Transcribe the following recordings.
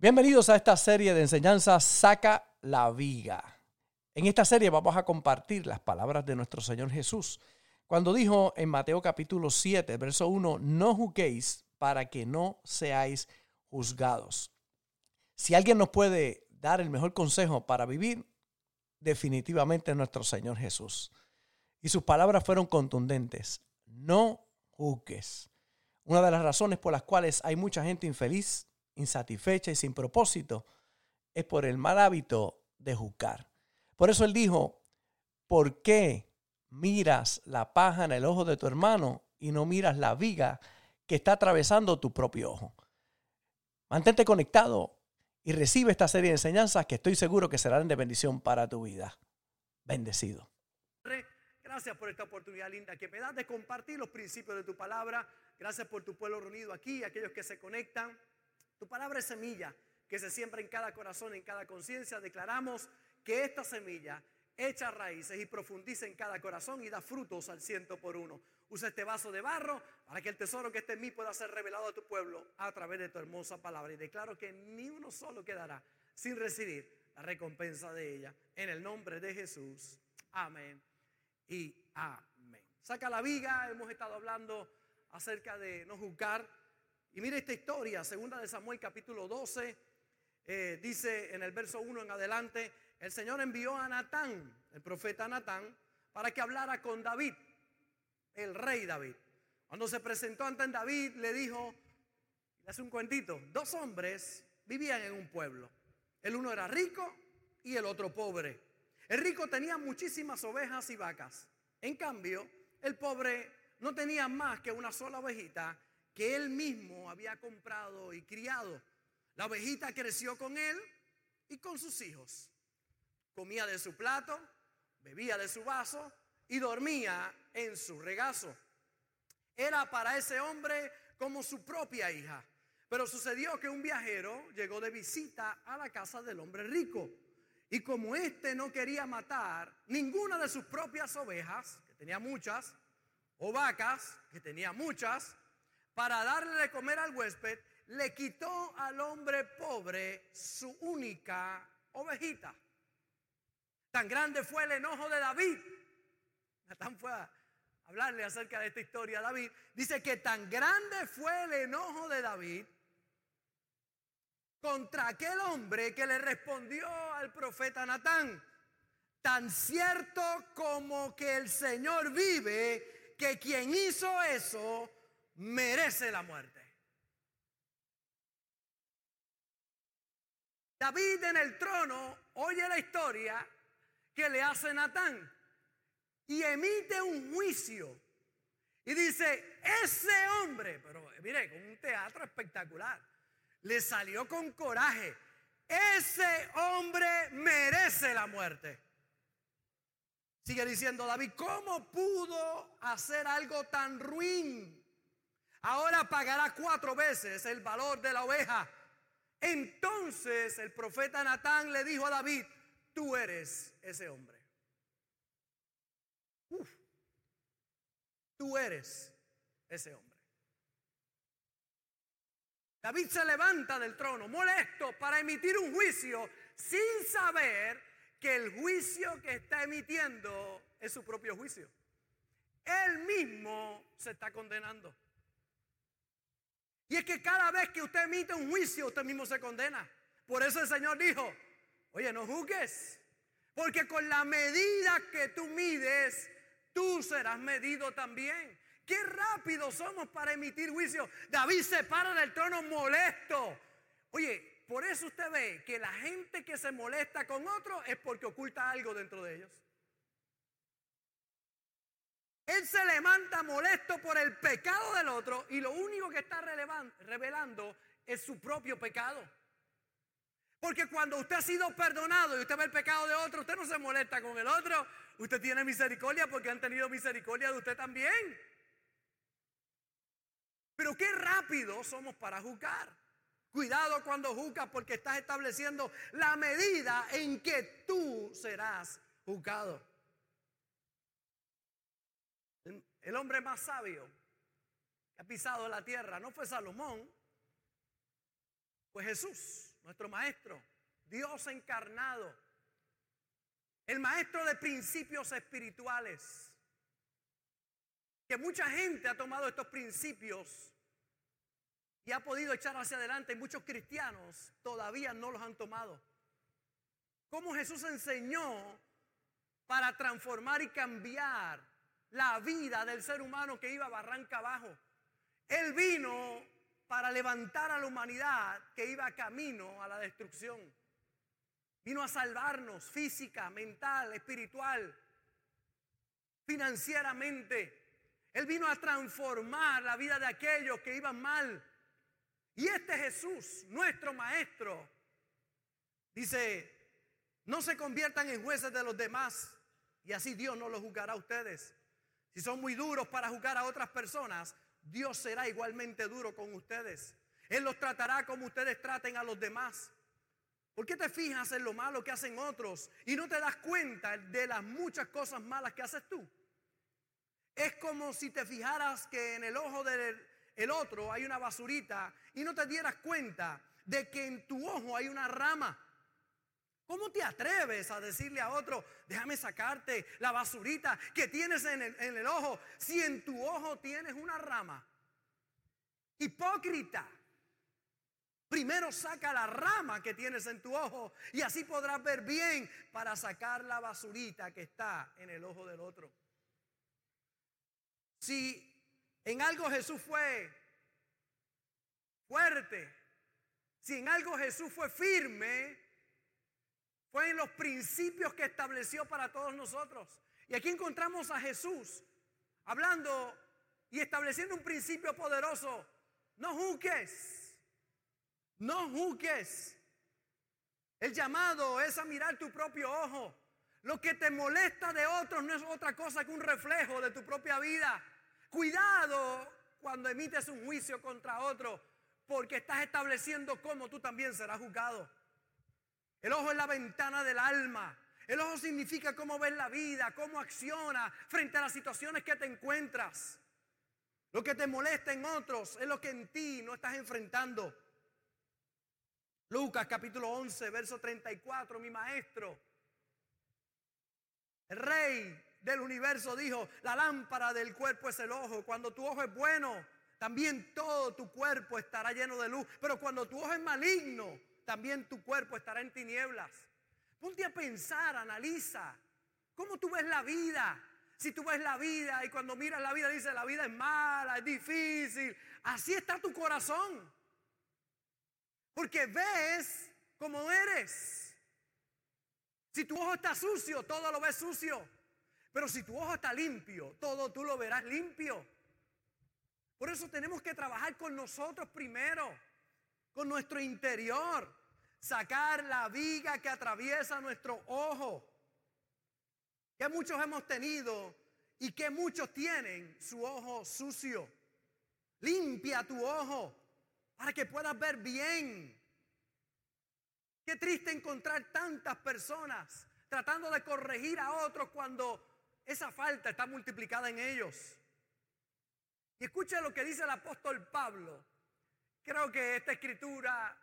Bienvenidos a esta serie de enseñanzas Saca la Viga. En esta serie vamos a compartir las palabras de nuestro Señor Jesús cuando dijo en Mateo capítulo 7, verso 1, no juzguéis para que no seáis juzgados. Si alguien nos puede dar el mejor consejo para vivir, definitivamente es nuestro Señor Jesús. Y sus palabras fueron contundentes. No juzgues. Una de las razones por las cuales hay mucha gente infeliz insatisfecha y sin propósito, es por el mal hábito de juzgar. Por eso él dijo, ¿por qué miras la paja en el ojo de tu hermano y no miras la viga que está atravesando tu propio ojo? Mantente conectado y recibe esta serie de enseñanzas que estoy seguro que serán de bendición para tu vida. Bendecido. Gracias por esta oportunidad linda que me das de compartir los principios de tu palabra. Gracias por tu pueblo reunido aquí, aquellos que se conectan. Tu palabra es semilla que se siembra en cada corazón, en cada conciencia. Declaramos que esta semilla echa raíces y profundiza en cada corazón y da frutos al ciento por uno. Usa este vaso de barro para que el tesoro que esté en mí pueda ser revelado a tu pueblo a través de tu hermosa palabra. Y declaro que ni uno solo quedará sin recibir la recompensa de ella. En el nombre de Jesús. Amén y amén. Saca la viga, hemos estado hablando acerca de no juzgar y esta historia, segunda de Samuel capítulo 12, eh, dice en el verso 1 en adelante, el Señor envió a Natán, el profeta Natán, para que hablara con David, el rey David. Cuando se presentó ante David, le dijo, le hace un cuentito, dos hombres vivían en un pueblo. El uno era rico y el otro pobre. El rico tenía muchísimas ovejas y vacas. En cambio, el pobre no tenía más que una sola ovejita que él mismo había comprado y criado. La ovejita creció con él y con sus hijos. Comía de su plato, bebía de su vaso y dormía en su regazo. Era para ese hombre como su propia hija. Pero sucedió que un viajero llegó de visita a la casa del hombre rico. Y como éste no quería matar ninguna de sus propias ovejas, que tenía muchas, o vacas, que tenía muchas, para darle de comer al huésped, le quitó al hombre pobre su única ovejita. Tan grande fue el enojo de David. Natán fue a hablarle acerca de esta historia a David. Dice que tan grande fue el enojo de David contra aquel hombre que le respondió al profeta Natán. Tan cierto como que el Señor vive, que quien hizo eso merece la muerte. David en el trono oye la historia que le hace Natán y emite un juicio. Y dice, ese hombre, pero mire, con un teatro espectacular, le salió con coraje. Ese hombre merece la muerte. Sigue diciendo David, ¿cómo pudo hacer algo tan ruin? Ahora pagará cuatro veces el valor de la oveja. Entonces el profeta Natán le dijo a David, tú eres ese hombre. tú eres ese hombre. David se levanta del trono molesto para emitir un juicio sin saber que el juicio que está emitiendo es su propio juicio. Él mismo se está condenando. Y es que cada vez que usted emite un juicio, usted mismo se condena. Por eso el Señor dijo, oye, no juzgues. Porque con la medida que tú mides, tú serás medido también. Qué rápido somos para emitir juicio. David se para del trono molesto. Oye, por eso usted ve que la gente que se molesta con otro es porque oculta algo dentro de ellos. Él se levanta molesto por el pecado del otro y lo único que está revelando es su propio pecado. Porque cuando usted ha sido perdonado y usted ve el pecado de otro, usted no se molesta con el otro. Usted tiene misericordia porque han tenido misericordia de usted también. Pero qué rápido somos para juzgar. Cuidado cuando juzgas porque estás estableciendo la medida en que tú serás juzgado. El hombre más sabio que ha pisado la tierra no fue Salomón, fue Jesús, nuestro maestro, Dios encarnado, el maestro de principios espirituales, que mucha gente ha tomado estos principios y ha podido echar hacia adelante, y muchos cristianos todavía no los han tomado. Cómo Jesús enseñó para transformar y cambiar la vida del ser humano que iba barranca abajo. Él vino para levantar a la humanidad que iba camino a la destrucción. Vino a salvarnos física, mental, espiritual, financieramente. Él vino a transformar la vida de aquellos que iban mal. Y este Jesús, nuestro Maestro, dice, no se conviertan en jueces de los demás y así Dios no los juzgará a ustedes. Si son muy duros para juzgar a otras personas, Dios será igualmente duro con ustedes. Él los tratará como ustedes traten a los demás. ¿Por qué te fijas en lo malo que hacen otros y no te das cuenta de las muchas cosas malas que haces tú? Es como si te fijaras que en el ojo del otro hay una basurita y no te dieras cuenta de que en tu ojo hay una rama. ¿Cómo te atreves a decirle a otro, déjame sacarte la basurita que tienes en el, ojo si en tu ojo tienes una rama? Hipócrita. Primero saca la rama que tienes en tu ojo y así podrás ver bien para sacar la basurita que está en el ojo del otro. Si en algo Jesús fue fuerte, si en algo Jesús fue firme, fue en los principios que estableció para todos nosotros. Y aquí encontramos a Jesús hablando y estableciendo un principio poderoso. No juzgues. No juzgues. El llamado es a mirar tu propio ojo. Lo que te molesta de otros no es otra cosa que un reflejo de tu propia vida. Cuidado cuando emites un juicio contra otro, porque estás estableciendo cómo tú también serás juzgado. El ojo es la ventana del alma. El ojo significa cómo ves la vida, cómo acciona frente a las situaciones que te encuentras. Lo que te molesta en otros es lo que en ti no estás enfrentando. Lucas capítulo 11, verso 34, mi maestro. El rey del universo dijo, la lámpara del cuerpo es el ojo. Cuando tu ojo es bueno, también todo tu cuerpo estará lleno de luz. Pero cuando tu ojo es maligno, también tu cuerpo estará en tinieblas. Ponte a pensar, analiza. ¿Cómo tú ves la vida? Si tú ves la vida y cuando miras la vida dices la vida es mala, es difícil. Así está tu corazón. Porque ves como eres. Si tu ojo está sucio, todo lo ves sucio. Pero si tu ojo está limpio, todo tú lo verás limpio. Por eso tenemos que trabajar con nosotros primero, con nuestro interior sacar la viga que atraviesa nuestro ojo. Que muchos hemos tenido y que muchos tienen su ojo sucio. Limpia tu ojo para que puedas ver bien. Qué triste encontrar tantas personas tratando de corregir a otros cuando esa falta está multiplicada en ellos. Y escucha lo que dice el apóstol Pablo. Creo que esta escritura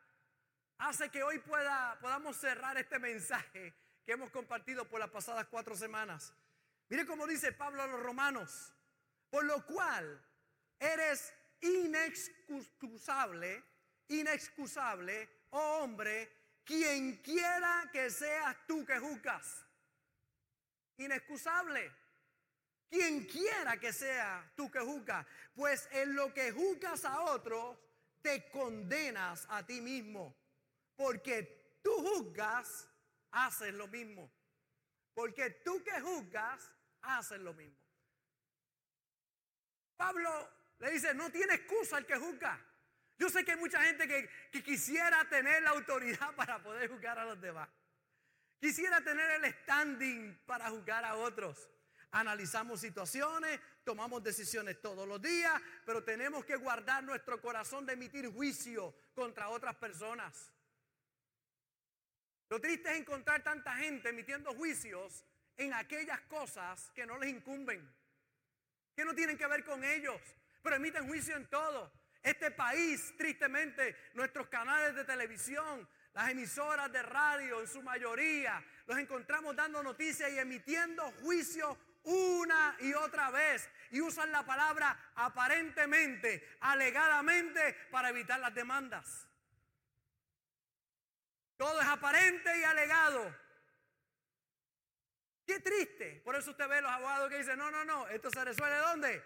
hace que hoy pueda, podamos cerrar este mensaje que hemos compartido por las pasadas cuatro semanas. Mire cómo dice Pablo a los romanos, por lo cual eres inexcusable, inexcusable, oh hombre, quien quiera que seas tú que juzgas. Inexcusable. Quien quiera que sea tú que juzgas, pues en lo que juzgas a otros, te condenas a ti mismo porque tú juzgas, haces lo mismo. Porque tú que juzgas, haces lo mismo. Pablo le dice, no tiene excusa el que juzga. Yo sé que hay mucha gente que, que, quisiera tener la autoridad para poder juzgar a los demás. Quisiera tener el standing para juzgar a otros. Analizamos situaciones, tomamos decisiones todos los días, pero tenemos que guardar nuestro corazón de emitir juicio contra otras personas. Lo triste es encontrar tanta gente emitiendo juicios en aquellas cosas que no les incumben, que no tienen que ver con ellos, pero emiten juicio en todo. Este país, tristemente, nuestros canales de televisión, las emisoras de radio en su mayoría, los encontramos dando noticias y emitiendo juicio una y otra vez y usan la palabra aparentemente, alegadamente para evitar las demandas. Todo es aparente y alegado. Qué triste. Por eso usted ve los abogados que dicen, no, no, no, esto se resuelve ¿dónde?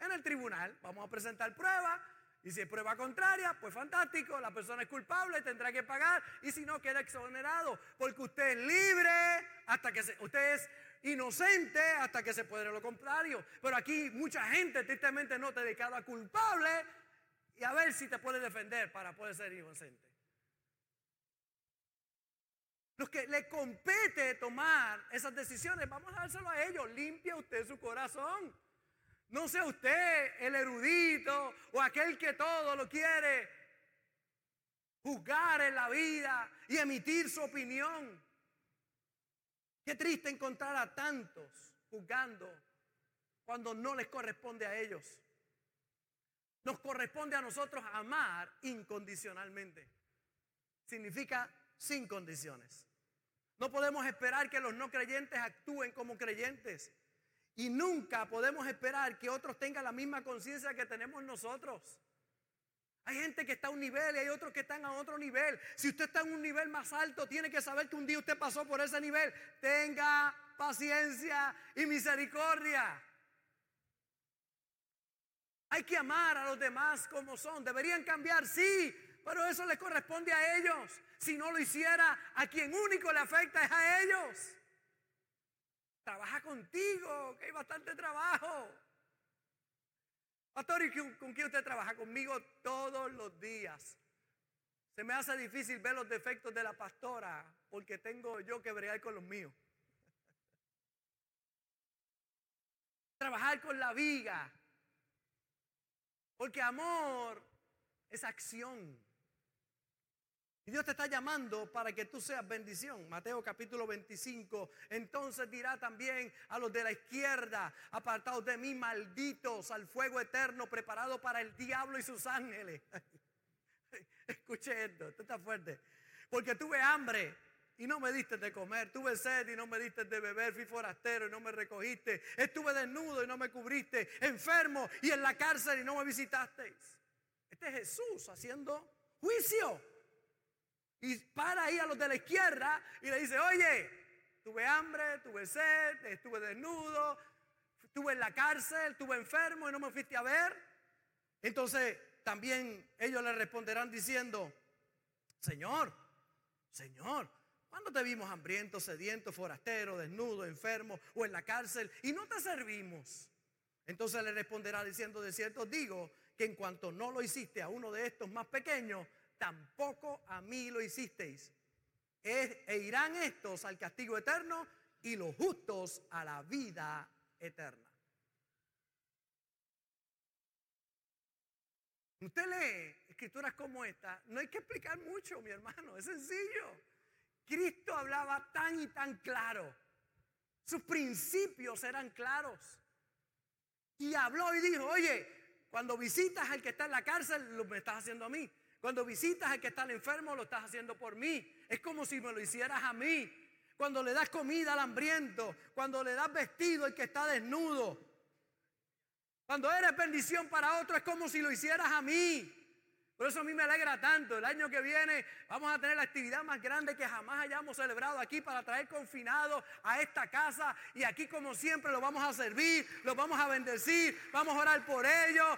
En el tribunal. Vamos a presentar pruebas. Y si es prueba contraria, pues fantástico, la persona es culpable, tendrá que pagar. Y si no, queda exonerado. Porque usted es libre hasta que usted es inocente hasta que se puede lo contrario. Pero aquí mucha gente tristemente no te declara culpable y a ver si te puede defender para poder ser inocente. Los que le compete tomar esas decisiones, vamos a dárselo a ellos. Limpia usted su corazón. No sea usted el erudito o aquel que todo lo quiere juzgar en la vida y emitir su opinión. Qué triste encontrar a tantos juzgando cuando no les corresponde a ellos. Nos corresponde a nosotros amar incondicionalmente. Significa sin condiciones. No podemos esperar que los no creyentes actúen como creyentes. Y nunca podemos esperar que otros tengan la misma conciencia que tenemos nosotros. Hay gente que está a un nivel y hay otros que están a otro nivel. Si usted está en un nivel más alto, tiene que saber que un día usted pasó por ese nivel. Tenga paciencia y misericordia. Hay que amar a los demás como son. Deberían cambiar, sí, pero eso le corresponde a ellos. Si no lo hiciera, a quien único le afecta es a ellos. Trabaja contigo, que hay bastante trabajo. Pastor, ¿y con, quién usted trabaja? Conmigo todos los días. Se me hace difícil ver los defectos de la pastora porque tengo yo que bregar con los míos. Trabajar con la viga. Porque amor es acción. Y Dios te está llamando para que tú seas bendición. Mateo capítulo 25. Entonces dirá también a los de la izquierda, apartados de mí, malditos al fuego eterno preparado para el diablo y sus ángeles. Escuche esto, esto está fuerte. Porque tuve hambre y no me diste de comer. Tuve sed y no me diste de beber. Fui forastero y no me recogiste. Estuve desnudo y no me cubriste. Enfermo y en la cárcel y no me visitasteis. Este es Jesús haciendo juicio. Y para ahí a los de la izquierda y le dice, oye, tuve hambre, tuve sed, estuve desnudo, estuve en la cárcel, estuve enfermo y no me fuiste a ver. Entonces también ellos le responderán diciendo, Señor, Señor, ¿cuándo te vimos hambriento, sediento, forastero, desnudo, enfermo o en la cárcel y no te servimos? Entonces le responderá diciendo, de cierto digo que en cuanto no lo hiciste a uno de estos más pequeños, tampoco a mí lo hicisteis. E, irán estos al castigo eterno y los justos a la vida eterna. Usted lee escrituras como esta, no hay que explicar mucho, mi hermano, es sencillo. Cristo hablaba tan y tan claro. Sus principios eran claros. Y habló y dijo, oye, cuando visitas al que está en la cárcel, lo me estás haciendo a mí. Cuando visitas al que está enfermo, lo estás haciendo por mí. Es como si me lo hicieras a mí. Cuando le das comida al hambriento, cuando le das vestido al que está desnudo. Cuando eres bendición para otro, es como si lo hicieras a mí. Por eso a mí me alegra tanto. El año que viene vamos a tener la actividad más grande que jamás hayamos celebrado aquí para traer confinados a esta casa. Y aquí como siempre lo vamos a servir, los vamos a bendecir, vamos a orar por ellos.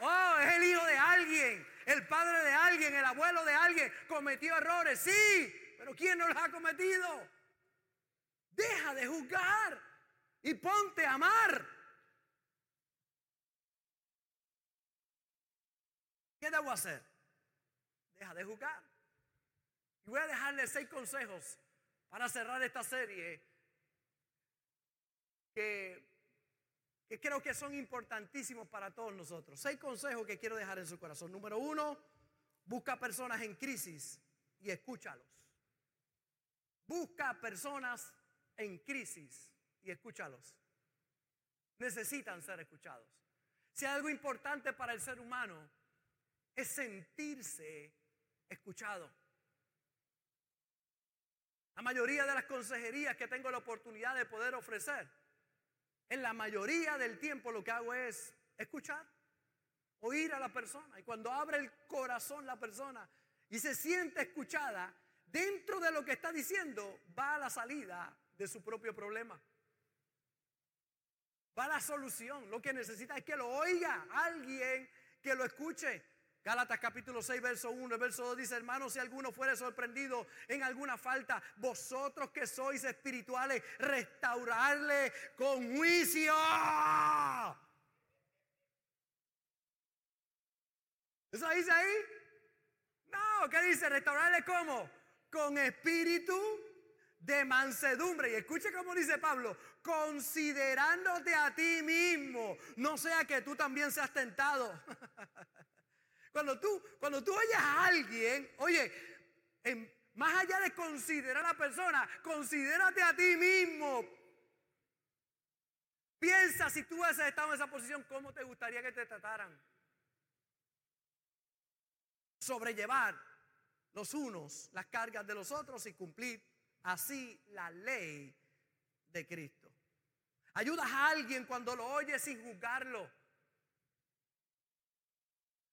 Oh, es el hijo de alguien, el padre de alguien, el abuelo de alguien. Cometió errores, sí, pero ¿quién no los ha cometido? Deja de juzgar y ponte a amar. ¿Qué debo hacer? Deja de juzgar. Y voy a dejarle seis consejos para cerrar esta serie que que creo que son importantísimos para todos nosotros. Seis consejos que quiero dejar en su corazón. Número uno, busca personas en crisis y escúchalos. Busca personas en crisis y escúchalos. Necesitan ser escuchados. Si hay algo importante para el ser humano, es sentirse escuchado. La mayoría de las consejerías que tengo la oportunidad de poder ofrecer, en la mayoría del tiempo lo que hago es escuchar, oír a la persona. Y cuando abre el corazón la persona y se siente escuchada, dentro de lo que está diciendo va a la salida de su propio problema. Va a la solución. Lo que necesita es que lo oiga alguien que lo escuche. Gálatas capítulo 6, verso 1, el verso 2 dice, hermanos, si alguno fuere sorprendido en alguna falta, vosotros que sois espirituales, restaurarle con juicio. ¿Eso dice ahí? No, ¿qué dice? Restaurarle cómo? Con espíritu de mansedumbre. Y escuche cómo dice Pablo, considerándote a ti mismo, no sea que tú también seas tentado. cuando tú, cuando tú oyes a alguien, oye, más allá de considerar a la persona, considérate a ti mismo. Piensa si tú hubieses estado en esa posición, ¿cómo te gustaría que te trataran? Sobrellevar los unos las cargas de los otros y cumplir así la ley de Cristo. Ayudas a alguien cuando lo oyes sin juzgarlo.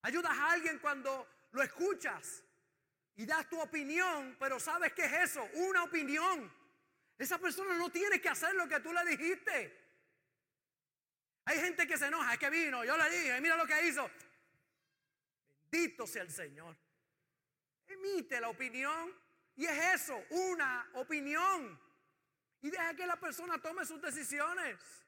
Ayudas a alguien cuando lo escuchas y das tu opinión, pero sabes qué es eso, una opinión. Esa persona no tiene que hacer lo que tú le dijiste. Hay gente que se enoja, es que vino, yo le dije, mira lo que hizo. Bendito sea el Señor. Emite la opinión y es eso, una opinión. Y deja que la persona tome sus decisiones.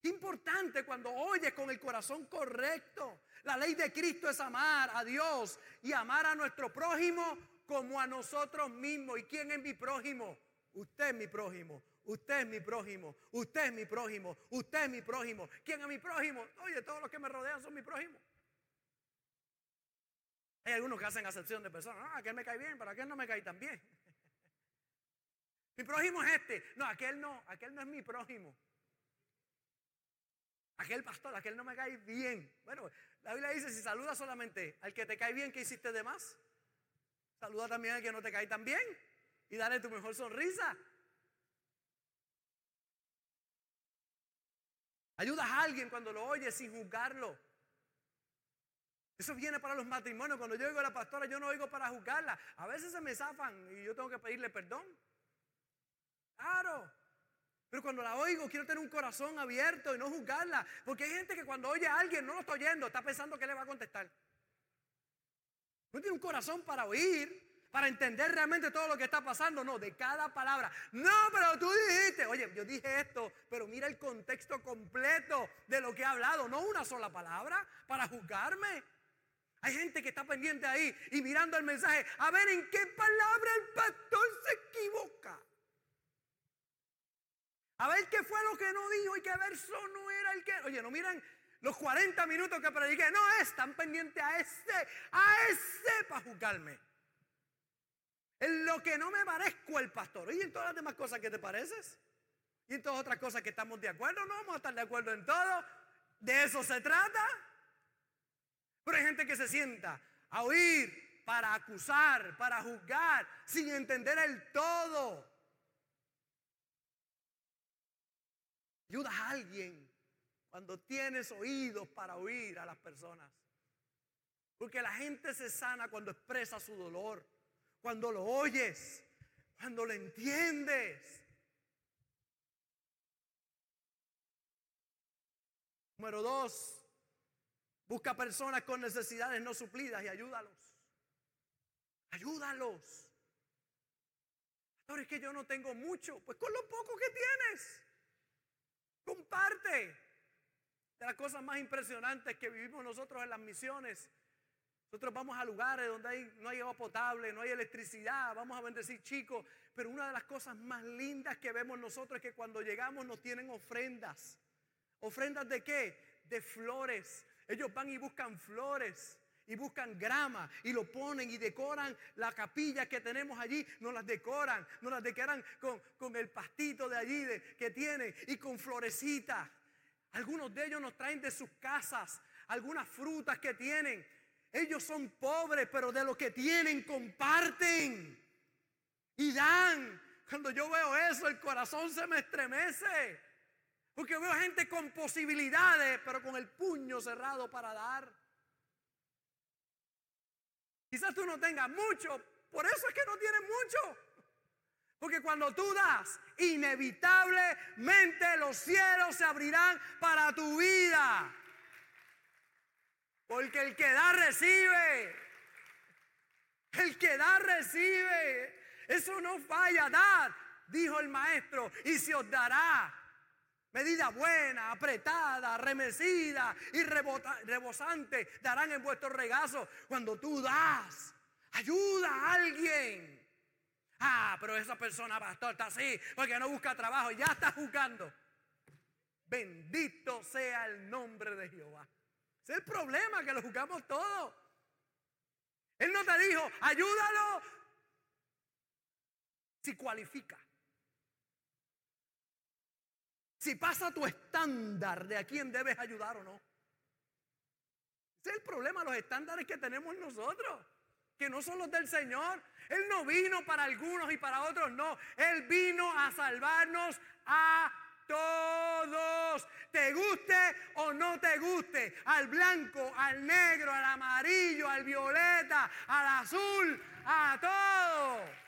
Qué importante cuando oyes con el corazón correcto. La ley de Cristo es amar a Dios y amar a nuestro prójimo como a nosotros mismos. ¿Y quién es mi prójimo? Usted es mi prójimo. Usted es mi prójimo. Usted es mi prójimo. Usted es mi prójimo. ¿Quién es mi prójimo? Oye, todos los que me rodean son mi prójimo. Hay algunos que hacen acepción de personas. No, aquel me cae bien, pero aquel no me cae tan bien. mi prójimo es este. No, aquel no, aquel no es mi prójimo. Aquel pastor, aquel no me cae bien. Bueno, la Biblia dice, si saluda solamente al que te cae bien, ¿qué hiciste de más? Saluda también al que no te cae tan bien y dale tu mejor sonrisa. Ayudas a alguien cuando lo oyes sin juzgarlo. Eso viene para los matrimonios. Cuando yo oigo a la pastora, yo no oigo para juzgarla. A veces se me zafan y yo tengo que pedirle perdón. Claro. Pero cuando la oigo, quiero tener un corazón abierto y no juzgarla. Porque hay gente que cuando oye a alguien no lo está oyendo, está pensando que le va a contestar. No tiene un corazón para oír, para entender realmente todo lo que está pasando. No, de cada palabra. No, pero tú dijiste, oye, yo dije esto, pero mira el contexto completo de lo que he hablado. No una sola palabra para juzgarme. Hay gente que está pendiente ahí y mirando el mensaje a ver en qué palabra el pastor se equivoca. A ver qué fue lo que no dijo y qué verso no era el que. Oye, no miran los 40 minutos que prediqué. No, están pendientes a ese, a ese para juzgarme. En lo que no me parezco el pastor. Y en todas las demás cosas que te pareces. Y en todas otras cosas que estamos de acuerdo. No vamos a estar de acuerdo en todo. De eso se trata. Pero hay gente que se sienta a oír para acusar, para juzgar, sin entender el todo. Ayudas a alguien cuando tienes oídos para oír a las personas. Porque la gente se sana cuando expresa su dolor, cuando lo oyes, cuando lo entiendes. Número dos, Busca personas con necesidades no suplidas y ayúdalos. Ayúdalos. Ahora es que yo no tengo mucho. Pues con lo poco que tienes. Comparte. De las cosas más impresionantes que vivimos nosotros en las misiones. Nosotros vamos a lugares donde no hay agua potable, no hay electricidad, vamos a bendecir chicos. Pero una de las cosas más lindas que vemos nosotros es que cuando llegamos nos tienen ofrendas. ¿Ofrendas de qué? De flores, ellos van y buscan flores y buscan grama y lo ponen y decoran la capilla que tenemos allí, nos las decoran, nos las decoran con, el pastito de allí que tienen y con florecitas. Algunos de ellos nos traen de sus casas algunas frutas que tienen. Ellos son pobres, pero de lo que tienen comparten. Y dan. Cuando yo veo eso, el corazón se me estremece. Porque veo gente con posibilidades, pero con el puño cerrado para dar. Quizás tú no tengas mucho, por eso es que no tienes mucho. Porque cuando tú das, inevitablemente los cielos se abrirán para tu vida. Porque el que da recibe. El que da recibe. Eso no falla. Dad, dijo el maestro, y se os dará. Medida buena, apretada, remecida y rebosante darán en vuestro regazo cuando tú das. Ayuda a alguien. Ah, pero esa persona, pastor, está así porque no busca trabajo, ya está juzgando. Bendito sea el nombre de Jehová. Es el problema, que lo juzgamos todo. Él no te dijo, ayúdalo si cualifica. Si pasa tu estándar de a quién debes ayudar o no. Ese es el problema, los estándares que tenemos nosotros que no son los del Señor. Él no vino para algunos y para otros, no. Él vino a salvarnos a todos. Te guste o no te guste. Al blanco, al negro, al amarillo, al violeta, al azul, a todos.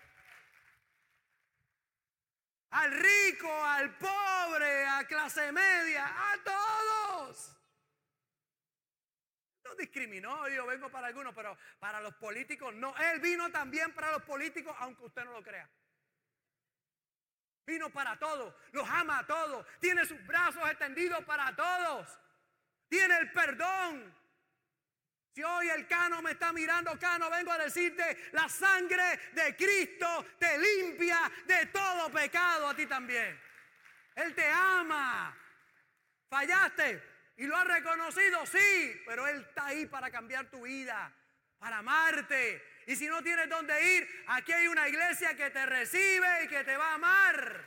Al rico, al pobre, a clase media, a todos discriminó, yo vengo para algunos, pero para los políticos no. Él vino también para los políticos, aunque usted no lo crea. Vino para todos, los ama a todos, tiene sus brazos extendidos para todos, tiene el perdón. Si hoy el Cano me está mirando, Cano, vengo a decirte, la sangre de Cristo te limpia de todo pecado a ti también. Él te ama. Fallaste, ¿Y lo has reconocido? Sí, pero Él está ahí para cambiar tu vida, para amarte. Y si no tienes dónde ir, aquí hay una iglesia que te recibe y que te va a amar.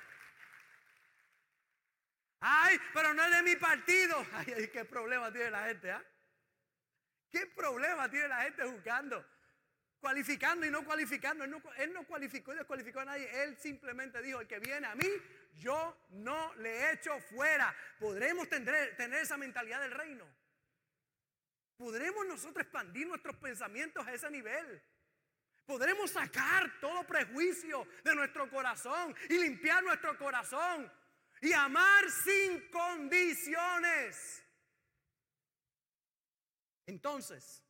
Ay, pero no es de mi partido. Ay, qué problema tiene la gente, ¿ah? ¿Qué problema tiene la gente juzgando? Cualificando y no cualificando. Él no, cualificó y descualificó a nadie. Él simplemente dijo, el que viene a mí, yo no le echo fuera. ¿Podremos tener esa mentalidad del reino? ¿Podremos nosotros expandir nuestros pensamientos a ese nivel? ¿Podremos sacar todo prejuicio de nuestro corazón y limpiar nuestro corazón y amar sin condiciones? Entonces,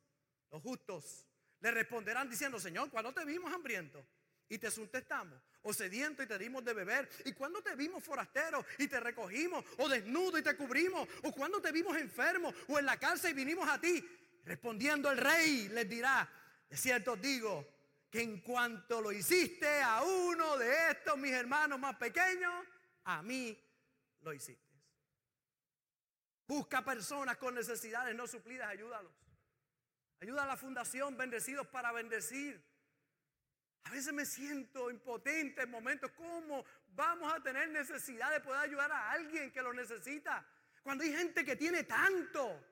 los justos le responderán diciendo, Señor, cuando te vimos hambriento y te suntestamos, o sediento y te dimos de beber, y cuando te vimos forastero y te recogimos, o desnudo y te cubrimos, o cuando te vimos enfermo o en la cárcel y vinimos a ti, respondiendo el rey les dirá, de cierto digo, que en cuanto lo hiciste a uno de estos mis hermanos más pequeños, a mí lo hiciste. Busca personas con necesidades no suplidas, ayúdalos. Ayuda a la fundación, bendecidos para bendecir. A veces me siento impotente en momentos. ¿Cómo vamos a tener necesidad de poder ayudar a alguien que lo necesita? Cuando hay gente que tiene tanto.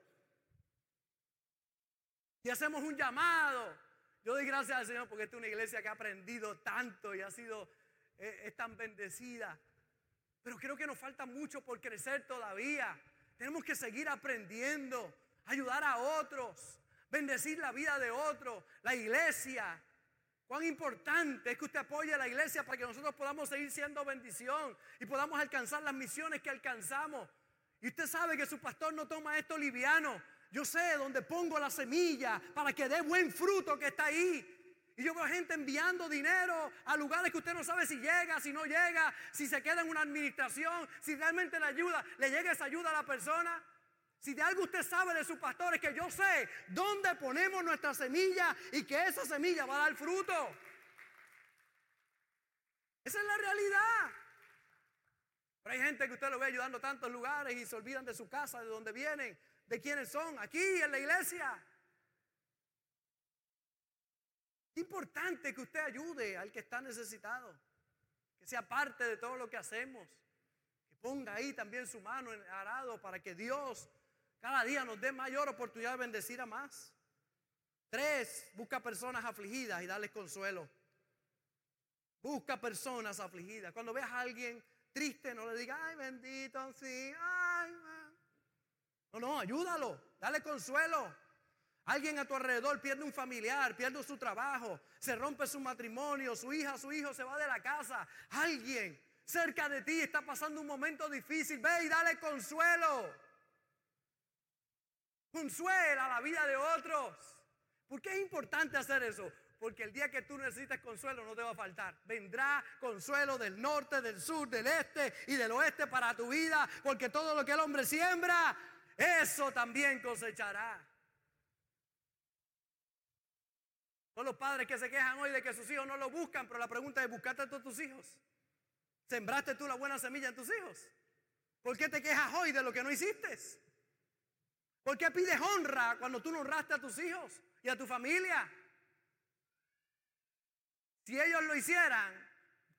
Y hacemos un llamado. Yo doy gracias al Señor porque esta es una iglesia que ha aprendido tanto y ha sido, eh, es tan bendecida. Pero creo que nos falta mucho por crecer todavía. Tenemos que seguir aprendiendo, ayudar a otros bendecir la vida de otro, la iglesia. Cuán importante es que usted apoye a la iglesia para que nosotros podamos seguir siendo bendición y podamos alcanzar las misiones que alcanzamos. Y usted sabe que su pastor no toma esto liviano. Yo sé dónde pongo la semilla para que dé buen fruto que está ahí. Y yo veo gente enviando dinero a lugares que usted no sabe si llega, si no llega, si se queda en una administración, si realmente le ayuda, le llega esa ayuda a la persona. Si de algo usted sabe de su pastor es que yo sé dónde ponemos nuestra semilla y que esa semilla va a dar fruto. Esa es la realidad. Pero hay gente que usted lo ve ayudando a tantos lugares y se olvidan de su casa, de dónde vienen, de quiénes son, aquí en la iglesia. Importante que usted ayude al que está necesitado, que sea parte de todo lo que hacemos, que ponga ahí también su mano en el arado para que Dios cada día nos dé mayor oportunidad de bendecir a más. Tres, busca personas afligidas y darles consuelo. Busca personas afligidas. Cuando veas a alguien triste, no le digas, ay, bendito, sí, ay, no, no, ayúdalo, dale consuelo. Alguien a tu alrededor pierde un familiar, pierde su trabajo, se rompe su matrimonio, su hija, su hijo se va de la casa. Alguien cerca de ti está pasando un momento difícil. Ve y dale consuelo. Consuela la vida de otros. ¿Por qué es importante hacer eso? Porque el día que tú necesites consuelo no te va a faltar. Vendrá consuelo del norte, del sur, del este y del oeste para tu vida. Porque todo lo que el hombre siembra, eso también cosechará. Son los padres que se quejan hoy de que sus hijos no lo buscan, pero la pregunta es, ¿buscaste tú tus hijos? ¿Sembraste tú la buena semilla en tus hijos? ¿Por qué te quejas hoy de lo que no hiciste? ¿Por qué pides honra cuando tú no honraste a tus hijos y a tu familia? Si ellos lo hicieran,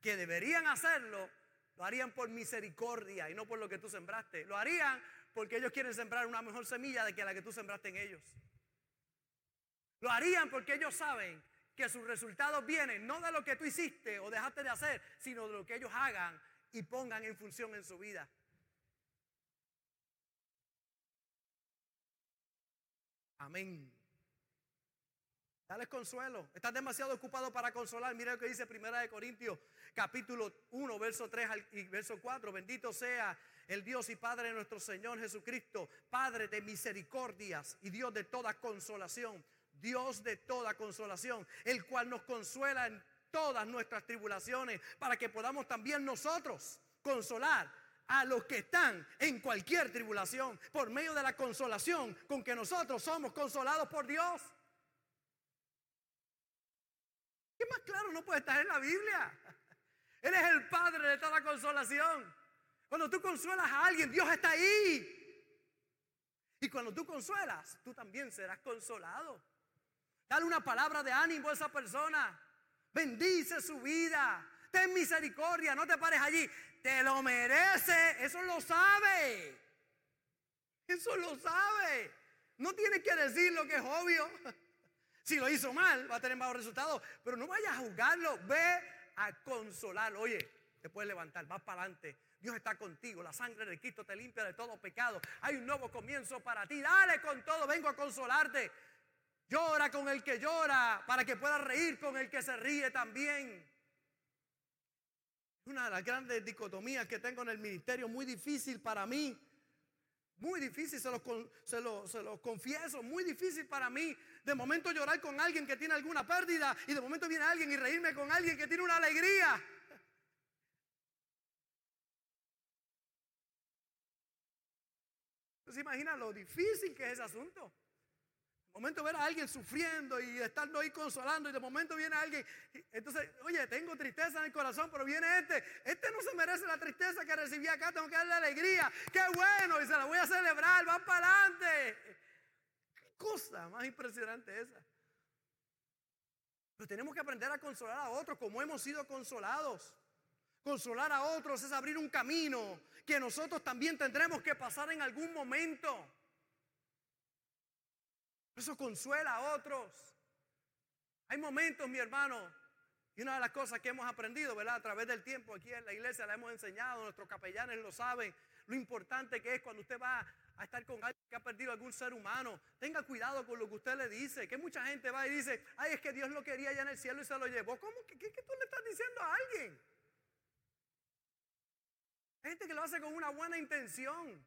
que deberían hacerlo, lo harían por misericordia y no por lo que tú sembraste. Lo harían porque ellos quieren sembrar una mejor semilla de que la que tú sembraste en ellos. Lo harían porque ellos saben que sus resultados vienen no de lo que tú hiciste o dejaste de hacer, sino de lo que ellos hagan y pongan en función en su vida. Amén. Dale consuelo. Estás demasiado ocupado para consolar. Mira lo que dice Primera de Corintios, capítulo 1, verso 3 y verso 4. Bendito sea el Dios y Padre de nuestro Señor Jesucristo, Padre de misericordias y Dios de toda consolación Dios de toda consolación, el cual nos consuela en todas nuestras tribulaciones, para que podamos también nosotros consolar a los que están en cualquier tribulación, por medio de la consolación con que nosotros somos consolados por Dios. ¿Qué más claro no puede estar en la Biblia? Él es el Padre de toda consolación. Cuando tú consuelas a alguien, Dios está ahí. Y cuando tú consuelas, tú también serás consolado. Dale una palabra de ánimo a esa persona. Bendice su vida. Ten misericordia. No te pares allí. Te lo merece. Eso lo sabe. Eso lo sabe. No tiene que decir lo que es obvio. Si lo hizo mal, va a tener malos resultados. Pero no vayas a juzgarlo. Ve a consolarlo. Oye, te puedes levantar. Vas para adelante. Dios está contigo. La sangre de Cristo te limpia de todo pecado. Hay un nuevo comienzo para ti. Dale con todo. Vengo a consolarte. Llora con el que llora para que pueda reír con el que se ríe también. Una de las grandes dicotomías que tengo en el ministerio, muy difícil para mí. Muy difícil, se los, se, confieso, muy difícil para mí. De momento llorar con alguien que tiene alguna pérdida y de momento viene alguien y reírme con alguien que tiene una alegría. ¿Se imagina lo difícil que es ese asunto? Momento ver a alguien sufriendo y estando ahí consolando y de momento viene alguien, entonces, oye, tengo tristeza en el corazón, pero viene este, este no se merece la tristeza que recibí acá, tengo que darle alegría, qué bueno, y se la voy a celebrar, va para adelante. Qué cosa más impresionante esa. Pero tenemos que aprender a consolar a otros como hemos sido consolados. Consolar a otros es abrir un camino que nosotros también tendremos que pasar en algún momento. Eso consuela a otros. Hay momentos, mi hermano, y una de las cosas que hemos aprendido, ¿verdad? A través del tiempo aquí en la iglesia la hemos enseñado, nuestros capellanes lo saben, lo importante que es cuando usted va a estar con alguien que ha perdido algún ser humano. Tenga cuidado con lo que usted le dice, que mucha gente va y dice, ay, es que Dios lo quería allá en el cielo y se lo llevó. ¿Cómo? ¿Qué, qué, qué tú le estás diciendo a alguien? Hay gente que lo hace con una buena intención.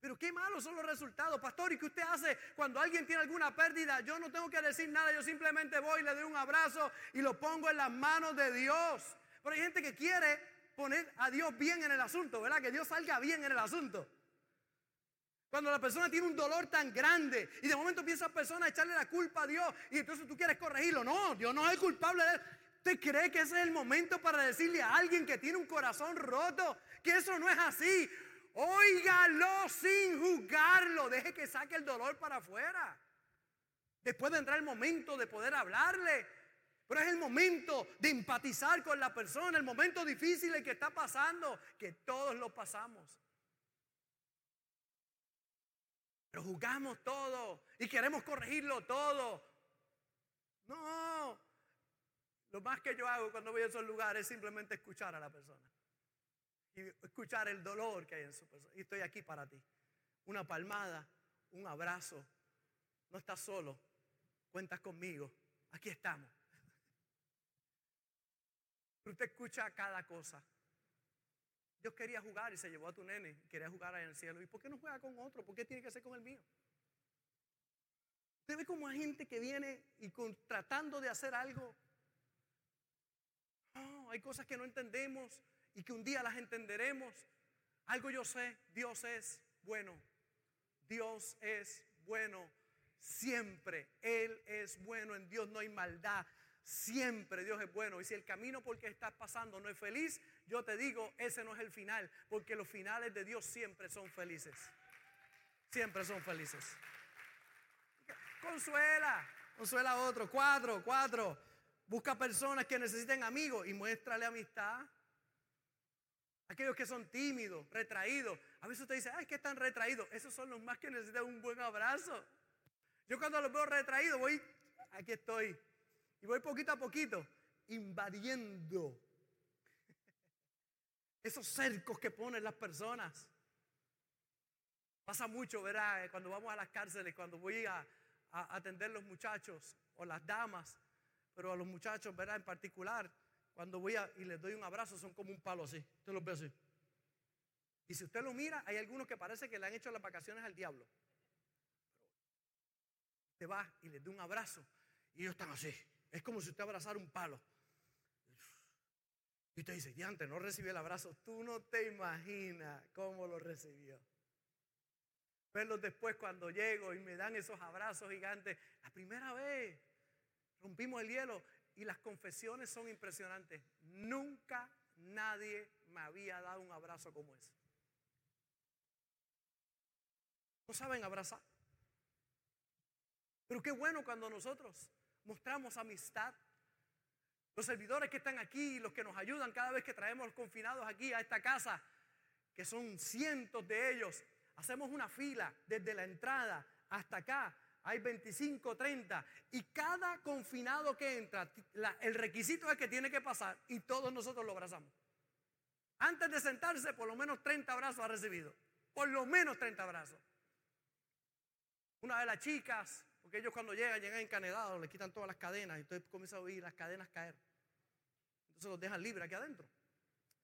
Pero qué malos son los resultados, pastor. ¿Y qué usted hace cuando alguien tiene alguna pérdida? Yo no tengo que decir nada, yo simplemente voy, le doy un abrazo y lo pongo en las manos de Dios. Pero hay gente que quiere poner a Dios bien en el asunto, ¿verdad? Que Dios salga bien en el asunto. Cuando la persona tiene un dolor tan grande y de momento empieza esa persona a echarle la culpa a Dios y entonces tú quieres corregirlo. No, Dios no es el culpable de ¿Usted cree que ese es el momento para decirle a alguien que tiene un corazón roto que eso no es así? Óigalo sin juzgarlo. Deje que saque el dolor para afuera. Después vendrá el momento de poder hablarle. Pero es el momento de empatizar con la persona, el momento difícil el que está pasando, que todos lo pasamos. Pero juzgamos todo y queremos corregirlo todo. No, Lo más que yo hago cuando voy a esos lugares es simplemente escuchar a la persona. Y escuchar el dolor que hay en su persona. Y estoy aquí para ti. Una palmada, un abrazo. No estás solo. Cuentas conmigo. Aquí estamos. Pero usted escucha cada cosa. Dios quería jugar y se llevó a tu nene. Quería jugar en el cielo. ¿Y por qué no juega con otro? ¿Por qué tiene que ser con el mío? Usted ve como hay gente que viene y tratando de hacer algo. Hay cosas que no entendemos y que un día las entenderemos. Algo yo sé, Dios es bueno. Dios es bueno siempre. Él es bueno. En Dios no hay maldad. Siempre Dios es bueno. Y si el camino por el que estás pasando no es feliz, yo te digo, ese no es el final. Porque los finales de Dios siempre son felices. Siempre son felices. Consuela, consuela a otro. Cuatro, cuatro. Busca personas que necesiten amigos y muéstrale amistad. Aquellos que son tímidos, retraídos. A veces usted dice, ay, que están retraídos. Esos son los más que necesitan un buen abrazo. Yo cuando los veo retraídos voy, aquí estoy. Y voy poquito a poquito invadiendo esos cercos que ponen las personas. Pasa mucho, ¿verdad? Cuando vamos a las cárceles, cuando voy a, a atender los muchachos o las damas, pero a los muchachos, ¿verdad? En particular, cuando voy y les doy un abrazo, son como un palo así. Usted los ve así. Y si usted lo mira, hay algunos que parece que le han hecho las vacaciones al diablo. Te va y les da un abrazo y ellos están así. Es como si usted abrazara un palo. Y usted dice, diante, no recibió el abrazo. Tú no te imaginas cómo lo recibió. Verlos después cuando llego y me dan esos abrazos gigantes. La primera vez rompimos el hielo y las confesiones son impresionantes. Nunca nadie me había dado un abrazo como ese. No saben abrazar. Pero qué bueno cuando nosotros mostramos amistad. Los servidores que están aquí, los que nos ayudan cada vez que traemos los confinados aquí a esta casa, que son cientos de ellos, hacemos una fila desde la entrada hasta acá. Hay 25, 30 y cada confinado que entra, el requisito es que tiene que pasar y todos nosotros lo abrazamos. Antes de sentarse, por lo menos 30 abrazos ha recibido. Por lo menos 30 abrazos. Una de las chicas, porque ellos cuando llegan, llegan encanedados, le quitan todas las cadenas y entonces comienza a oír las cadenas caer. Entonces los dejan libres aquí adentro.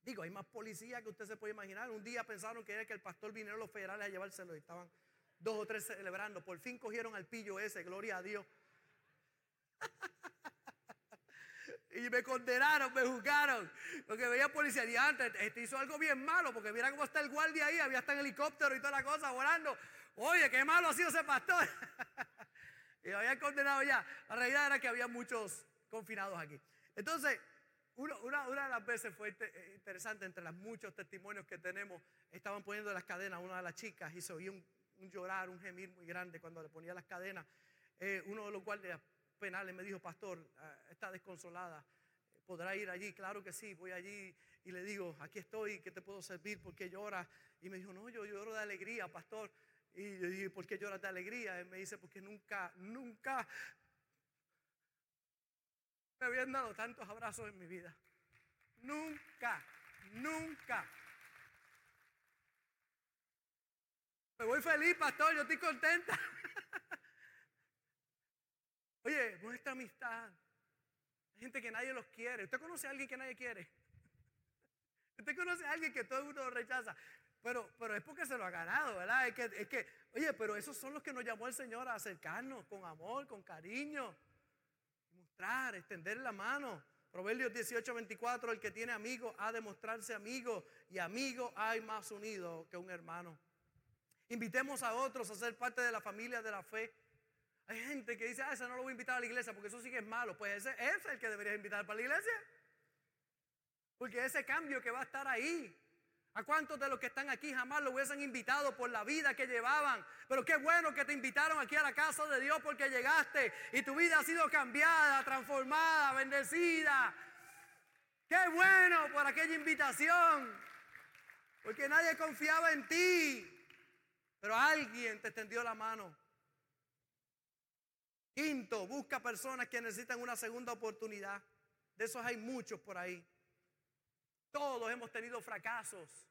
Digo, hay más policía que usted se puede imaginar. Un día pensaron que era que el pastor viniera a los federales a llevárselo y estaban dos o tres celebrando. Por fin cogieron al pillo ese, gloria a Dios. y me condenaron, me juzgaron. Porque veía policía y antes, este hizo algo bien malo, porque mira cómo está el guardia ahí, había hasta en helicóptero y toda la cosa volando. Oye, qué malo ha sido ese pastor. y lo habían condenado ya. La realidad era que había muchos confinados aquí. Entonces, una, de las veces fue eh, interesante, entre los muchos testimonios que tenemos, estaban poniendo las cadenas a una de las chicas y se oía un, llorar, un gemir muy grande cuando le ponía las cadenas. Eh, uno de los guardias penales me dijo, pastor, ah, está desconsolada, ¿podrá ir allí? Claro que sí, voy allí y le digo, aquí estoy, ¿qué te puedo servir? ¿Por qué lloras? Y me dijo, no, yo lloro de alegría, pastor. Y yo dije, ¿por qué lloras de alegría? Y me dice, porque nunca, nunca me habían dado tantos abrazos en mi vida. Nunca, nunca. Me voy feliz, pastor, yo estoy contenta. Oye, nuestra amistad. Hay gente que nadie los quiere. ¿Usted conoce a alguien que nadie quiere? ¿Usted conoce a alguien que todo el mundo rechaza? Pero, pero es porque se lo ha ganado, ¿verdad? Es que, es que, oye, pero esos son los que nos llamó el Señor a acercarnos con amor, con cariño mostrar, extender la mano. Proverbios 18, 24, el que tiene amigos ha de mostrarse amigo y amigo hay más unido que un hermano. Invitemos a otros a ser parte de la familia de la fe. Hay gente que dice, ah, ese no lo voy a invitar a la iglesia porque eso sí que es malo. Pues ese, ese es el que deberías invitar para la iglesia. Porque ese cambio que va a estar ahí ¿A cuántos de los que están aquí jamás lo hubiesen invitado por la vida que llevaban? Pero qué bueno que te invitaron aquí a la casa de Dios porque llegaste y tu vida ha sido cambiada, transformada, bendecida. Qué bueno por aquella invitación. Porque nadie confiaba en ti. Pero alguien te extendió la mano. Quinto, busca personas que necesitan una segunda oportunidad. De esos hay muchos por ahí. Todos hemos tenido fracasos.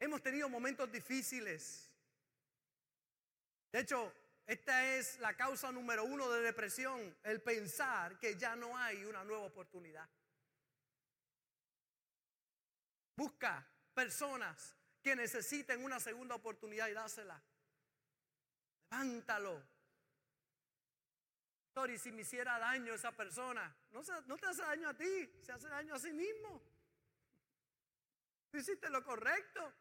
Hemos tenido momentos difíciles. De hecho, esta es la causa número uno de depresión, el pensar que ya no hay una nueva oportunidad. Busca personas que necesiten una segunda oportunidad y dásela. Levántalo. Y si me hiciera daño esa persona, no, te hace daño a ti, se hace daño a sí mismo. Tú hiciste lo correcto.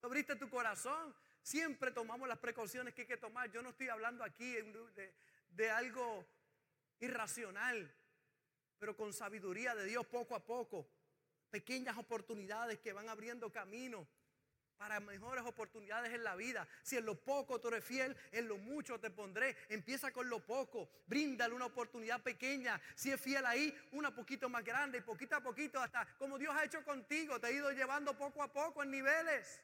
Abriste tu corazón. Siempre tomamos las precauciones que hay que tomar. Yo no estoy hablando aquí de algo irracional, pero con sabiduría de Dios poco a poco. Pequeñas oportunidades que van abriendo camino para mejores oportunidades en la vida. Si en lo poco tú eres fiel, en lo mucho te pondré. Empieza con lo poco, bríndale una oportunidad pequeña. Si es fiel ahí, una poquito más grande y poquito a poquito hasta como Dios ha hecho contigo, te ha ido llevando poco a poco en niveles.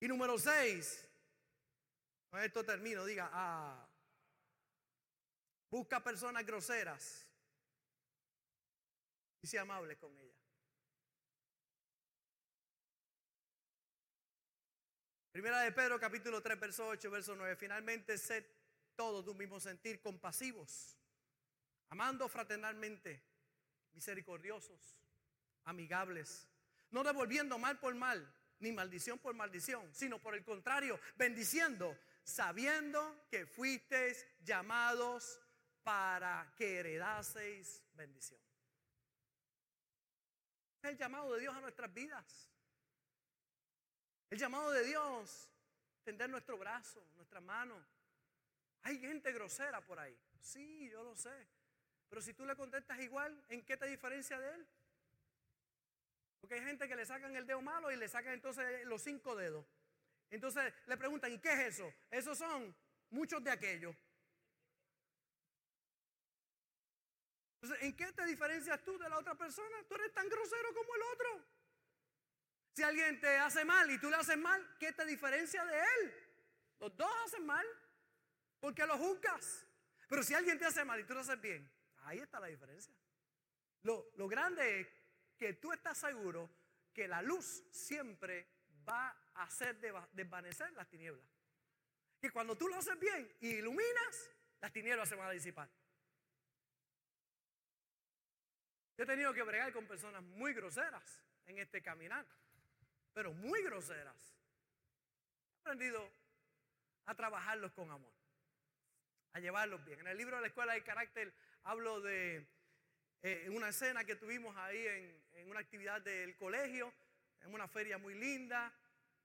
Y número seis, con esto termino, diga, ah, busca personas groseras sea amable con ellas. Primera de Pedro capítulo 3, verso 8, verso 9. Finalmente, sed todos de un mismo sentir compasivos, amando fraternalmente, misericordiosos, amigables, no devolviendo mal por mal ni maldición por maldición, sino por el contrario, bendiciendo, sabiendo que fuisteis llamados para que heredaseis bendición. Es el llamado de Dios a nuestras vidas. El llamado de Dios, tender nuestro brazo, nuestra mano. Hay gente grosera por ahí. Sí, yo lo sé. Pero si tú le contestas igual, ¿en qué te diferencia de él? Porque hay gente que le sacan el dedo malo y le sacan entonces los cinco dedos. Entonces le preguntan, ¿y qué es eso? Esos son muchos de aquellos. Entonces, ¿en qué te diferencias tú de la otra persona? Tú eres tan grosero como el otro. Si alguien te hace mal y tú le haces mal, ¿qué te diferencia de él? Los dos hacen mal porque lo juzgas. Pero si alguien te hace mal y tú lo haces bien, ahí está la diferencia. Lo, lo grande es que tú estás seguro que la luz siempre va a hacer desvanecer las tinieblas. Que cuando tú lo haces bien y iluminas, las tinieblas se van a disipar. Yo he tenido que bregar con personas muy groseras en este caminar, pero muy groseras. He aprendido a trabajarlos con amor, a llevarlos bien. En el libro de la Escuela de Carácter hablo de eh, una escena que tuvimos ahí en, una actividad del colegio, en una feria muy linda.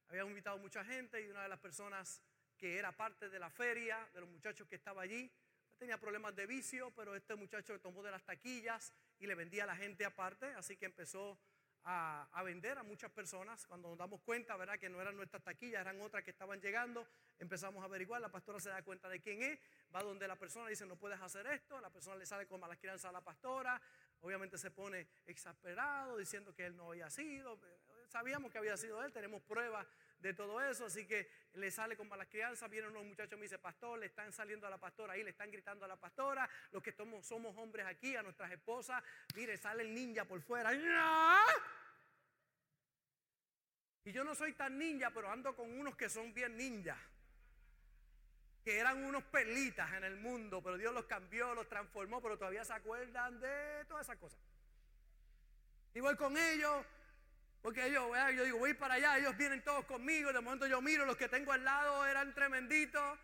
Habíamos invitado mucha gente y una de las personas que era parte de la feria, de los muchachos que estaba allí, tenía problemas de vicio, pero este muchacho tomó de las taquillas y le vendía a la gente aparte, así que empezó a, vender a muchas personas. Cuando nos damos cuenta, ¿verdad? Que no eran nuestras taquillas, eran otras que estaban llegando. Empezamos a averiguar, la pastora se da cuenta de quién es, va donde la persona dice, no puedes hacer esto, la persona le sale con malas crianzas a la pastora, obviamente se pone exasperado diciendo que él no había sido, sabíamos que había sido él, tenemos pruebas de todo eso, así que le sale con malas crianzas, vienen unos muchachos, me dice, pastor, le están saliendo a la pastora ahí, le están gritando a la pastora, los que somos, somos hombres aquí, a nuestras esposas, mire, sale el ninja por fuera. Y yo no soy tan ninja, pero ando con unos que son bien ninjas. Que eran unos perlitas en el mundo, pero Dios los cambió, los transformó, pero todavía se acuerdan de todas esas cosas. Igual con ellos, porque yo, yo digo, voy para allá, ellos vienen todos conmigo, de momento yo miro, los que tengo al lado eran tremenditos.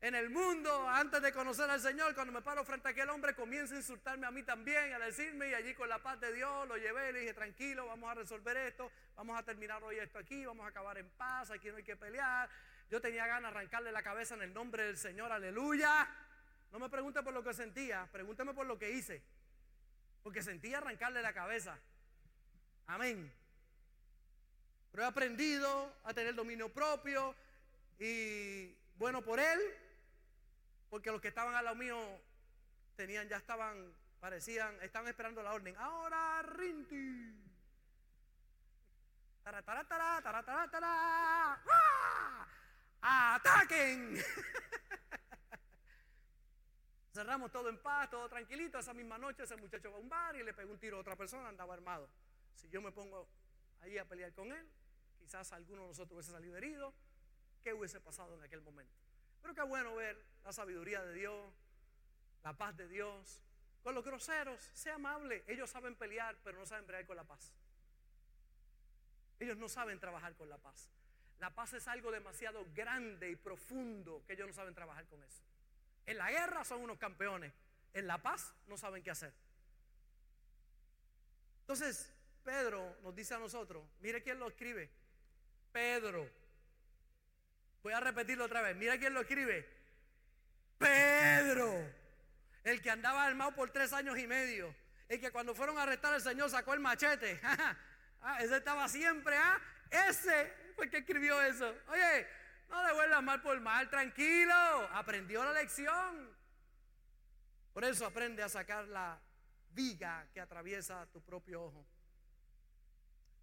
En el mundo, antes de conocer al Señor, cuando me paro frente a aquel hombre, comienza a insultarme a mí también, a decirme, y allí con la paz de Dios lo llevé, le dije, tranquilo, vamos a resolver esto, vamos a terminar hoy esto aquí, vamos a acabar en paz, aquí no hay que pelear. Yo tenía ganas de arrancarle la cabeza en el nombre del Señor, aleluya. No me pregunte por lo que sentía, pregúnteme por lo que hice, porque sentía arrancarle la cabeza. Amén. Pero he aprendido a tener dominio propio y bueno por él, porque los que estaban al lado mío tenían, ya estaban, parecían, estaban esperando la orden. Ahora, Rinti. ¡Ah! ¡Ataquen! Cerramos todo en paz, todo tranquilito. Esa misma noche ese muchacho va a un bar y le pegó un tiro a otra persona, andaba armado. Si yo me pongo ahí a pelear con él, quizás alguno de nosotros hubiese salido herido. ¿Qué hubiese pasado en aquel momento? Pero qué bueno ver la sabiduría de Dios, la paz de Dios. Con los groseros, sea amable. Ellos saben pelear, pero no saben pelear con la paz. Ellos no saben trabajar con la paz. La paz es algo demasiado grande y profundo que ellos no saben trabajar con eso. En la guerra son unos campeones. En la paz no saben qué hacer. Entonces, Pedro nos dice a nosotros, mire quién lo escribe. Pedro. Voy a repetirlo otra vez. Mire quién lo escribe. Pedro. El que andaba armado por tres años y medio. El que cuando fueron a arrestar al Señor sacó el machete. Ah, ese estaba siempre, ¿ah? Ese fue el que escribió eso. Oye, no devuelvas mal por mal, tranquilo. Aprendió la lección. Por eso aprende a sacar la viga que atraviesa tu propio ojo.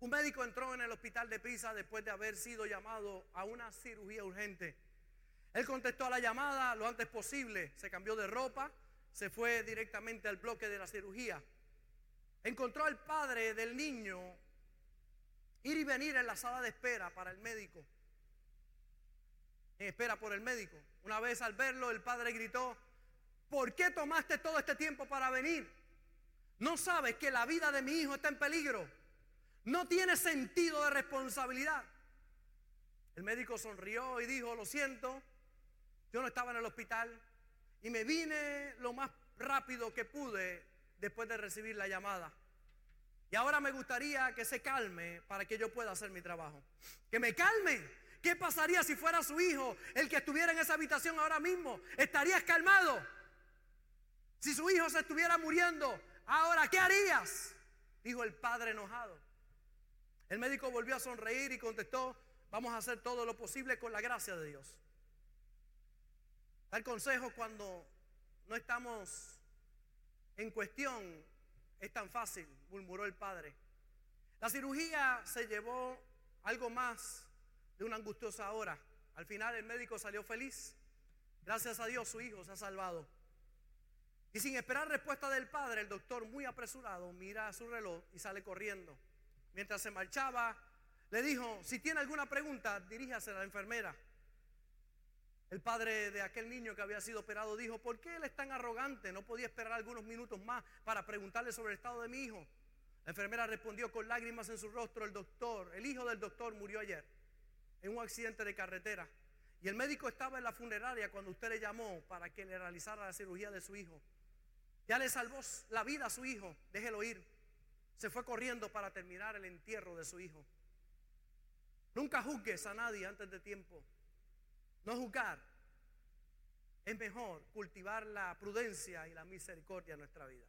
Un médico entró en el hospital de Pisa después de haber sido llamado a una cirugía urgente. Él contestó a la llamada lo antes posible, se cambió de ropa, se fue directamente al bloque de la cirugía. Encontró al padre del niño ir y venir en la sala de espera para el médico espera por el médico. Una vez al verlo, el padre gritó, ¿por qué tomaste todo este tiempo para venir? ¿No sabes que la vida de mi hijo está en peligro? ¿No tiene sentido de responsabilidad? El médico sonrió y dijo, lo siento, yo no estaba en el hospital y me vine lo más rápido que pude después de recibir la llamada. Y ahora me gustaría que se calme para que yo pueda hacer mi trabajo. Que me calme ¿Qué pasaría si fuera su hijo el que estuviera en esa habitación ahora mismo? ¿Estarías calmado? Si su hijo se estuviera muriendo, ahora, ¿qué harías? Dijo el padre enojado. El médico volvió a sonreír y contestó, vamos a hacer todo lo posible con la gracia de Dios. Tal consejo cuando no estamos en cuestión es tan fácil, murmuró el padre. La cirugía se llevó algo más de una angustiosa hora. Al final el médico salió feliz. Gracias a Dios su hijo se ha salvado. Y sin esperar respuesta del padre, el doctor muy apresurado mira a su reloj y sale corriendo. Mientras se marchaba, le dijo, si tiene alguna pregunta, diríjase a la enfermera. El padre de aquel niño que había sido operado dijo, ¿por qué él es tan arrogante? No podía esperar algunos minutos más para preguntarle sobre el estado de mi hijo. La enfermera respondió con lágrimas en su rostro, el doctor, el hijo del doctor murió ayer en un accidente de carretera. Y el médico estaba en la funeraria cuando usted le llamó para que le realizara la cirugía de su hijo. Ya le salvó la vida a su hijo, déjelo ir. Se fue corriendo para terminar el entierro de su hijo. Nunca juzgues a nadie antes de tiempo. No juzgar. Es mejor cultivar la prudencia y la misericordia en nuestra vida.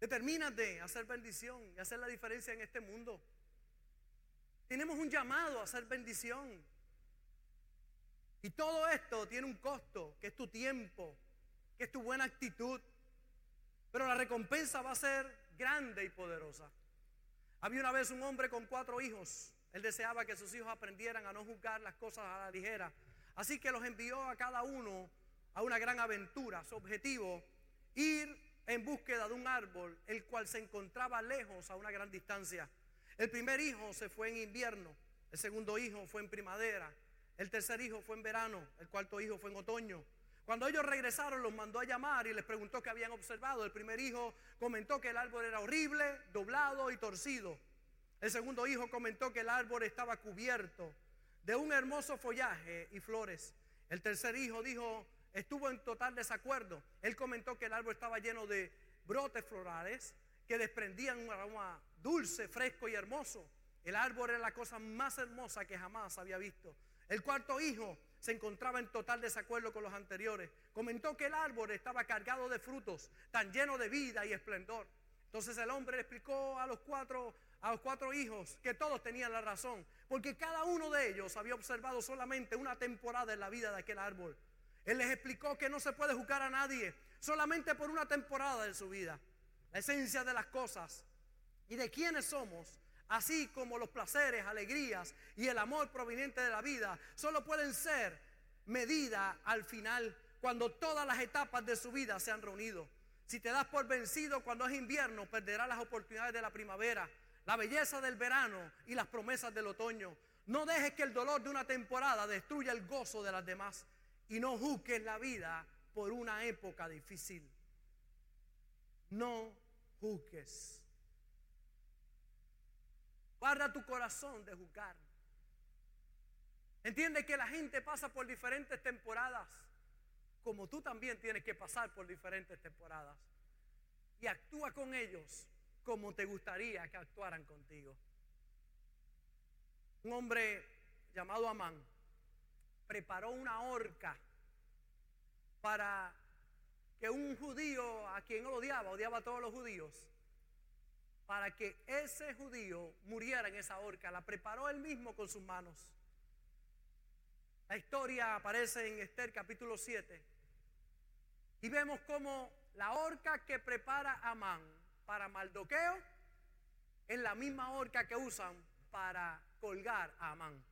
Determínate a hacer bendición y hacer la diferencia en este mundo. Tenemos un llamado a hacer bendición. Y todo esto tiene un costo, que es tu tiempo, que es tu buena actitud. Pero la recompensa va a ser grande y poderosa. Había una vez un hombre con cuatro hijos. Él deseaba que sus hijos aprendieran a no juzgar las cosas a la ligera. Así que los envió a cada uno a una gran aventura. Su objetivo, ir en búsqueda de un árbol, el cual se encontraba lejos a una gran distancia. El primer hijo se fue en invierno, el segundo hijo fue en primavera, el tercer hijo fue en verano, el cuarto hijo fue en otoño. Cuando ellos regresaron los mandó a llamar y les preguntó qué habían observado. El primer hijo comentó que el árbol era horrible, doblado y torcido. El segundo hijo comentó que el árbol estaba cubierto de un hermoso follaje y flores. El tercer hijo dijo, estuvo en total desacuerdo. Él comentó que el árbol estaba lleno de brotes florales que desprendían un aroma dulce, fresco y hermoso. El árbol era la cosa más hermosa que jamás había visto. El cuarto hijo se encontraba en total desacuerdo con los anteriores. Comentó que el árbol estaba cargado de frutos, tan lleno de vida y esplendor. Entonces el hombre le explicó a los cuatro a los cuatro hijos que todos tenían la razón, porque cada uno de ellos había observado solamente una temporada en la vida de aquel árbol. Él les explicó que no se puede juzgar a nadie solamente por una temporada de su vida. La esencia de las cosas y de quiénes somos, así como los placeres, alegrías y el amor proveniente de la vida, solo pueden ser medida al final cuando todas las etapas de su vida se han reunido. Si te das por vencido cuando es invierno, perderás las oportunidades de la primavera, la belleza del verano y las promesas del otoño. No dejes que el dolor de una temporada destruya el gozo de las demás y no juzgues la vida por una época difícil. No juzgues. Guarda tu corazón de juzgar. Entiende que la gente pasa por diferentes temporadas, como tú también tienes que pasar por diferentes temporadas. Y actúa con ellos como te gustaría que actuaran contigo. Un hombre llamado Amán preparó una horca para que un judío a quien odiaba, odiaba a todos los judíos, para que ese judío muriera en esa horca. La preparó él mismo con sus manos. La historia aparece en Esther capítulo 7. Y vemos cómo la horca que prepara Amán para Maldoqueo es la misma horca que usan para colgar a Amán.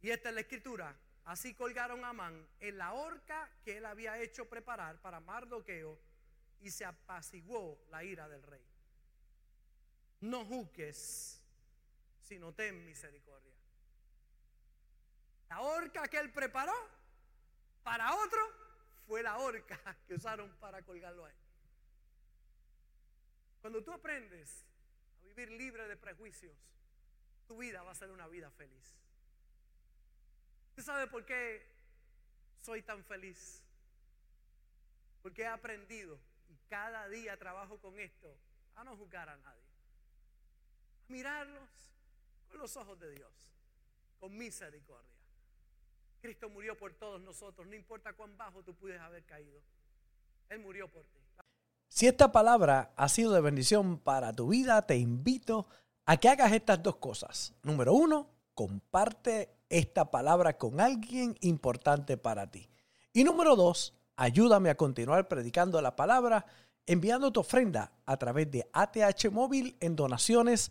Y esta es la escritura. Así colgaron a Amán en la horca que él había hecho preparar para Mardoqueo y se apaciguó la ira del rey. No juzgues, sino ten misericordia. La horca que él preparó para otro fue la horca que usaron para colgarlo a él. Cuando tú aprendes a vivir libre de prejuicios, tu vida va a ser una vida feliz. ¿Usted sabe por qué soy tan feliz? Porque he aprendido y cada día trabajo con esto a no juzgar a nadie. Mirarlos con los ojos de Dios, con misericordia. Cristo murió por todos nosotros, no importa cuán bajo tú puedes haber caído. Él murió por ti. Si esta palabra ha sido de bendición para tu vida, te invito a que hagas estas dos cosas. Número uno, comparte esta palabra con alguien importante para ti. Y número dos, ayúdame a continuar predicando la palabra enviando tu ofrenda a través de ATH Móvil en donaciones